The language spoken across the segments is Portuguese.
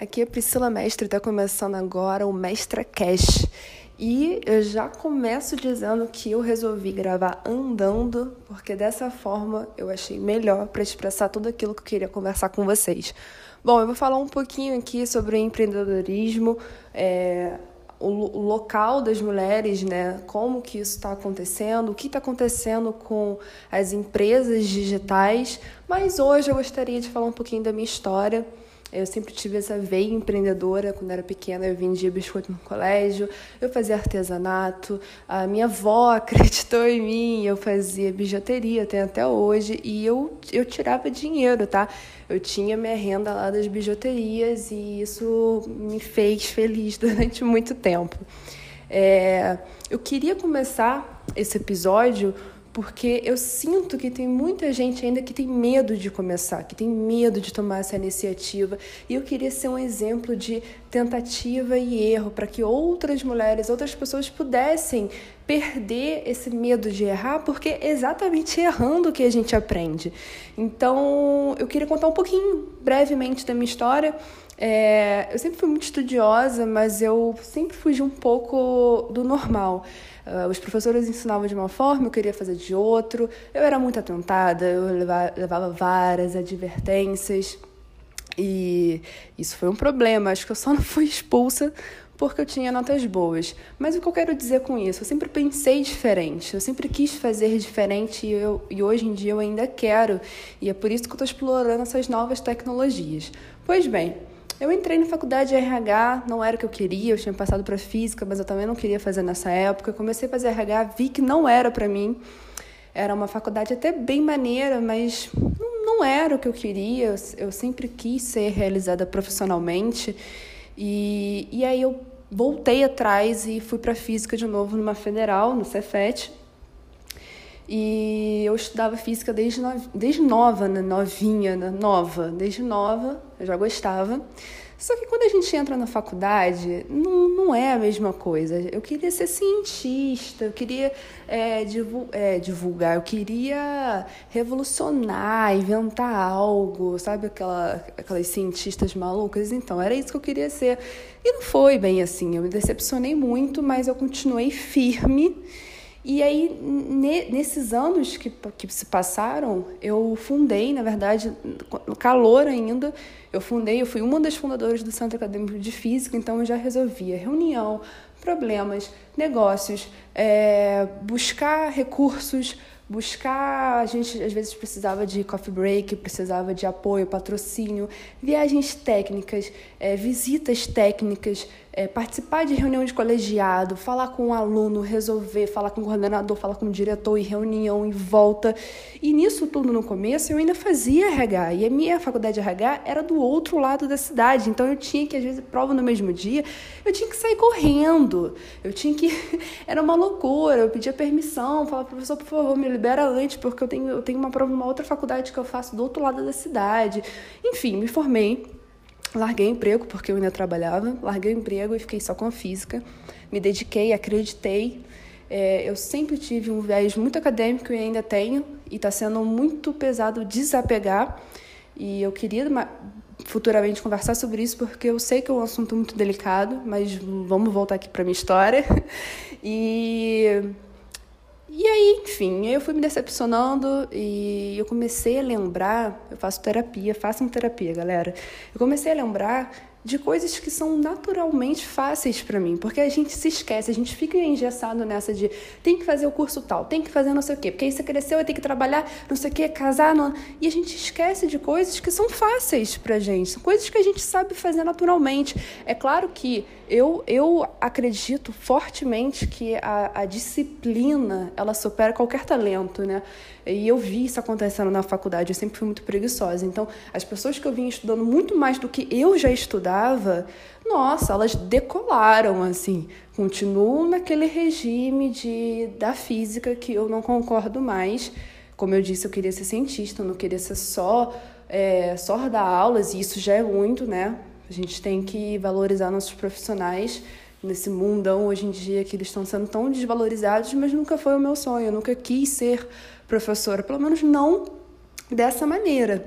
Aqui é Priscila Mestre, está começando agora o Mestra Cash. E eu já começo dizendo que eu resolvi gravar andando, porque dessa forma eu achei melhor para expressar tudo aquilo que eu queria conversar com vocês. Bom, eu vou falar um pouquinho aqui sobre o empreendedorismo, é, o, o local das mulheres, né? Como que isso está acontecendo, o que está acontecendo com as empresas digitais. Mas hoje eu gostaria de falar um pouquinho da minha história. Eu sempre tive essa veia empreendedora. Quando era pequena, eu vendia biscoito no colégio, eu fazia artesanato. A minha avó acreditou em mim, eu fazia bijuteria, até até hoje, e eu, eu tirava dinheiro, tá? Eu tinha minha renda lá das bijuterias e isso me fez feliz durante muito tempo. É, eu queria começar esse episódio porque eu sinto que tem muita gente ainda que tem medo de começar, que tem medo de tomar essa iniciativa. E eu queria ser um exemplo de tentativa e erro para que outras mulheres, outras pessoas pudessem perder esse medo de errar, porque é exatamente errando que a gente aprende. Então, eu queria contar um pouquinho, brevemente, da minha história. É, eu sempre fui muito estudiosa, mas eu sempre fugi um pouco do normal. Uh, os professores ensinavam de uma forma, eu queria fazer de outro. Eu era muito atentada, eu levava, levava várias advertências. E isso foi um problema. Acho que eu só não fui expulsa porque eu tinha notas boas. Mas o que eu quero dizer com isso? Eu sempre pensei diferente, eu sempre quis fazer diferente e, eu, e hoje em dia eu ainda quero. E é por isso que eu estou explorando essas novas tecnologias. Pois bem, eu entrei na faculdade de RH, não era o que eu queria, eu tinha passado para física, mas eu também não queria fazer nessa época. Eu comecei a fazer RH, vi que não era para mim. Era uma faculdade até bem maneira, mas não era o que eu queria. Eu sempre quis ser realizada profissionalmente. E, e aí eu voltei atrás e fui para física de novo numa federal, no Cefet. E eu estudava física desde, no, desde nova, né? novinha, né? nova, desde nova, eu já gostava. Só que quando a gente entra na faculdade, não, não é a mesma coisa. Eu queria ser cientista, eu queria é, é, divulgar, eu queria revolucionar, inventar algo, sabe? Aquela, aquelas cientistas malucas. Então, era isso que eu queria ser. E não foi bem assim. Eu me decepcionei muito, mas eu continuei firme e aí, nesses anos que, que se passaram, eu fundei, na verdade, no calor ainda, eu fundei, eu fui uma das fundadoras do Centro Acadêmico de Física, então eu já resolvia reunião, problemas, negócios, é, buscar recursos, buscar. A gente às vezes precisava de coffee break, precisava de apoio, patrocínio, viagens técnicas, é, visitas técnicas, é, participar de reunião de colegiado, falar com o um aluno, resolver, falar com o coordenador, falar com o diretor e reunião e volta. E nisso tudo no começo eu ainda fazia RH. E a minha faculdade de RH era do outro lado da cidade. Então eu tinha que, às vezes, prova no mesmo dia, eu tinha que sair correndo. Eu tinha que. era uma loucura. Eu pedia permissão, falava, professor, por favor, me libera antes, porque eu tenho, eu tenho uma prova numa outra faculdade que eu faço do outro lado da cidade. Enfim, me formei Larguei o emprego porque eu ainda trabalhava, larguei o emprego e fiquei só com a física. Me dediquei, acreditei. É, eu sempre tive um viés muito acadêmico e ainda tenho, e está sendo muito pesado desapegar. E eu queria futuramente conversar sobre isso porque eu sei que é um assunto muito delicado, mas vamos voltar aqui para minha história. E e aí, enfim, eu fui me decepcionando e eu comecei a lembrar, eu faço terapia, façam terapia, galera. Eu comecei a lembrar de coisas que são naturalmente fáceis para mim, porque a gente se esquece, a gente fica engessado nessa de tem que fazer o curso tal, tem que fazer não sei o quê, porque aí você cresceu, vai ter que trabalhar, não sei o quê, casar, não... e a gente esquece de coisas que são fáceis pra gente, são coisas que a gente sabe fazer naturalmente. É claro que eu, eu acredito fortemente que a, a disciplina, ela supera qualquer talento, né? E eu vi isso acontecendo na faculdade, eu sempre fui muito preguiçosa. Então, as pessoas que eu vinha estudando muito mais do que eu já estudava, nossa, elas decolaram, assim. Continuam naquele regime de, da física que eu não concordo mais. Como eu disse, eu queria ser cientista, eu não queria ser só, é, só dar aulas, e isso já é muito, né? A gente tem que valorizar nossos profissionais nesse mundão hoje em dia que eles estão sendo tão desvalorizados, mas nunca foi o meu sonho, eu nunca quis ser professora, pelo menos não dessa maneira.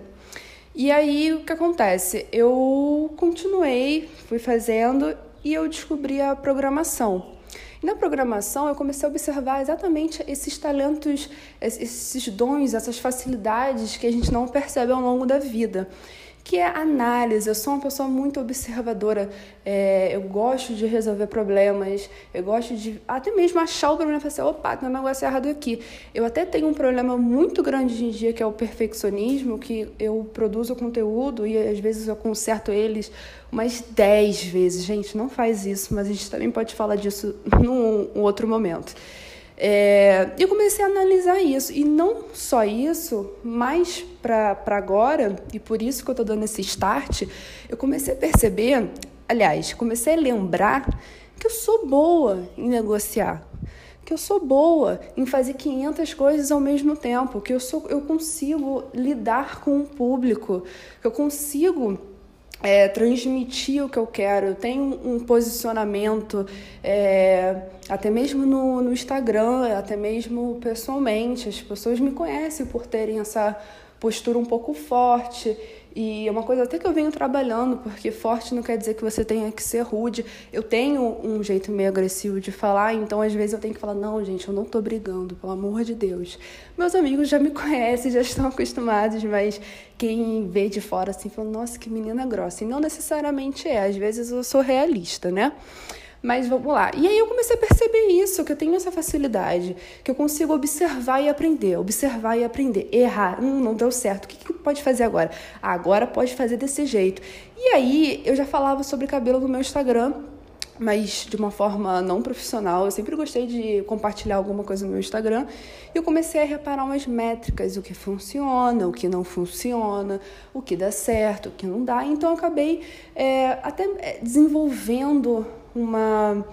E aí o que acontece? Eu continuei, fui fazendo e eu descobri a programação. E na programação eu comecei a observar exatamente esses talentos, esses dons, essas facilidades que a gente não percebe ao longo da vida que é análise. Eu sou uma pessoa muito observadora. É, eu gosto de resolver problemas. Eu gosto de até mesmo achar o problema e falar assim, opa, tem um negócio errado aqui. Eu até tenho um problema muito grande hoje em dia, que é o perfeccionismo, que eu produzo conteúdo e às vezes eu conserto eles umas 10 vezes. Gente, não faz isso, mas a gente também pode falar disso num outro momento. É, eu comecei a analisar isso, e não só isso, mas para agora, e por isso que eu estou dando esse start, eu comecei a perceber, aliás, comecei a lembrar que eu sou boa em negociar, que eu sou boa em fazer 500 coisas ao mesmo tempo, que eu, sou, eu consigo lidar com o público, que eu consigo é, transmitir o que eu quero, eu tenho um posicionamento, é, até mesmo no, no Instagram, até mesmo pessoalmente. As pessoas me conhecem por terem essa postura um pouco forte. E é uma coisa até que eu venho trabalhando, porque forte não quer dizer que você tenha que ser rude. Eu tenho um jeito meio agressivo de falar, então às vezes eu tenho que falar: não, gente, eu não tô brigando, pelo amor de Deus. Meus amigos já me conhecem, já estão acostumados, mas quem vê de fora assim fala: nossa, que menina grossa. E não necessariamente é, às vezes eu sou realista, né? Mas vamos lá. E aí eu comecei a perceber isso, que eu tenho essa facilidade, que eu consigo observar e aprender, observar e aprender. Errar, hum, não deu certo. O que, que pode fazer agora? Ah, agora pode fazer desse jeito. E aí eu já falava sobre cabelo no meu Instagram, mas de uma forma não profissional. Eu sempre gostei de compartilhar alguma coisa no meu Instagram. E eu comecei a reparar umas métricas, o que funciona, o que não funciona, o que dá certo, o que não dá. Então eu acabei é, até é, desenvolvendo uma,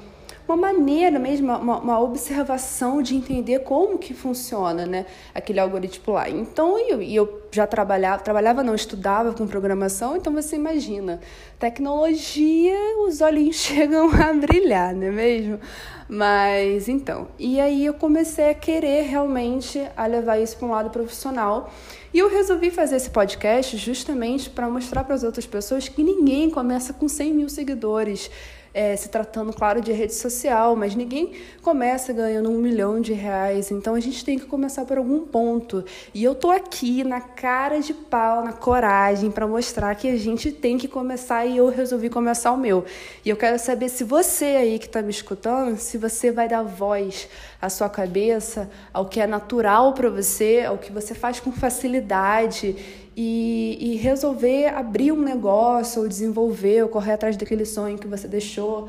uma maneira mesmo, uma, uma, observação de entender como que funciona né, aquele algoritmo lá. Então, eu, eu já trabalhava, trabalhava não, estudava com programação, então você imagina, tecnologia, os olhinhos chegam a brilhar, não é mesmo? Mas então, e aí eu comecei a querer realmente a levar isso para um lado profissional. E eu resolvi fazer esse podcast justamente para mostrar para as outras pessoas que ninguém começa com 100 mil seguidores é, se tratando, claro, de rede social, mas ninguém começa ganhando um milhão de reais. Então a gente tem que começar por algum ponto. E eu tô aqui na cara de pau, na coragem, para mostrar que a gente tem que começar e eu resolvi começar o meu. E eu quero saber se você aí que está me escutando, se você vai dar voz à sua cabeça, ao que é natural para você, ao que você faz com facilidade e, e resolver abrir um negócio, ou desenvolver, ou correr atrás daquele sonho que você deixou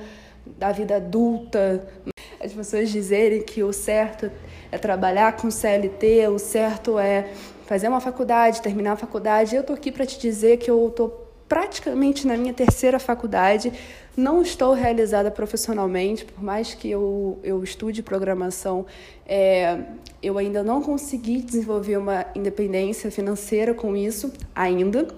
da vida adulta. As pessoas dizerem que o certo é trabalhar com CLT, o certo é fazer uma faculdade, terminar a faculdade. Eu tô aqui para te dizer que eu tô praticamente na minha terceira faculdade, não estou realizada profissionalmente, por mais que eu, eu estude programação, é, eu ainda não consegui desenvolver uma independência financeira com isso, ainda.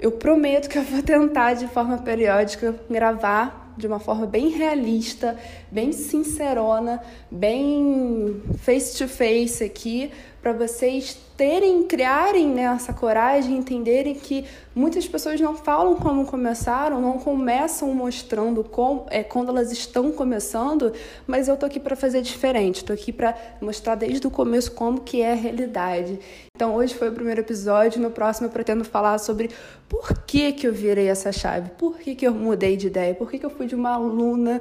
Eu prometo que eu vou tentar de forma periódica gravar de uma forma bem realista, bem sincerona, bem face to face aqui, para vocês terem, criarem né, essa coragem, entenderem que muitas pessoas não falam como começaram, não começam mostrando como, é, quando elas estão começando, mas eu tô aqui para fazer diferente, tô aqui para mostrar desde o começo como que é a realidade. Então hoje foi o primeiro episódio, no próximo eu pretendo falar sobre por que que eu virei essa chave, por que que eu mudei de ideia, por que que eu fui de uma aluna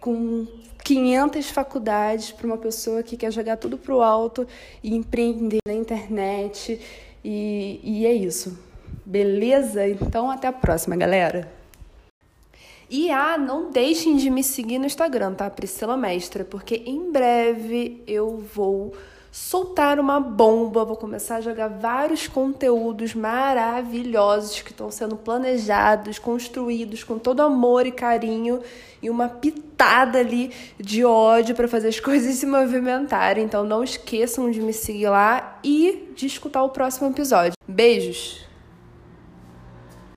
com 500 faculdades para uma pessoa que quer jogar tudo para o alto e empreender na internet. E, e é isso. Beleza? Então até a próxima, galera. E ah, não deixem de me seguir no Instagram, tá? Priscila Mestra, porque em breve eu vou soltar uma bomba, vou começar a jogar vários conteúdos maravilhosos que estão sendo planejados, construídos com todo amor e carinho e uma pitada ali de ódio para fazer as coisas se movimentarem. Então não esqueçam de me seguir lá e de escutar o próximo episódio. Beijos!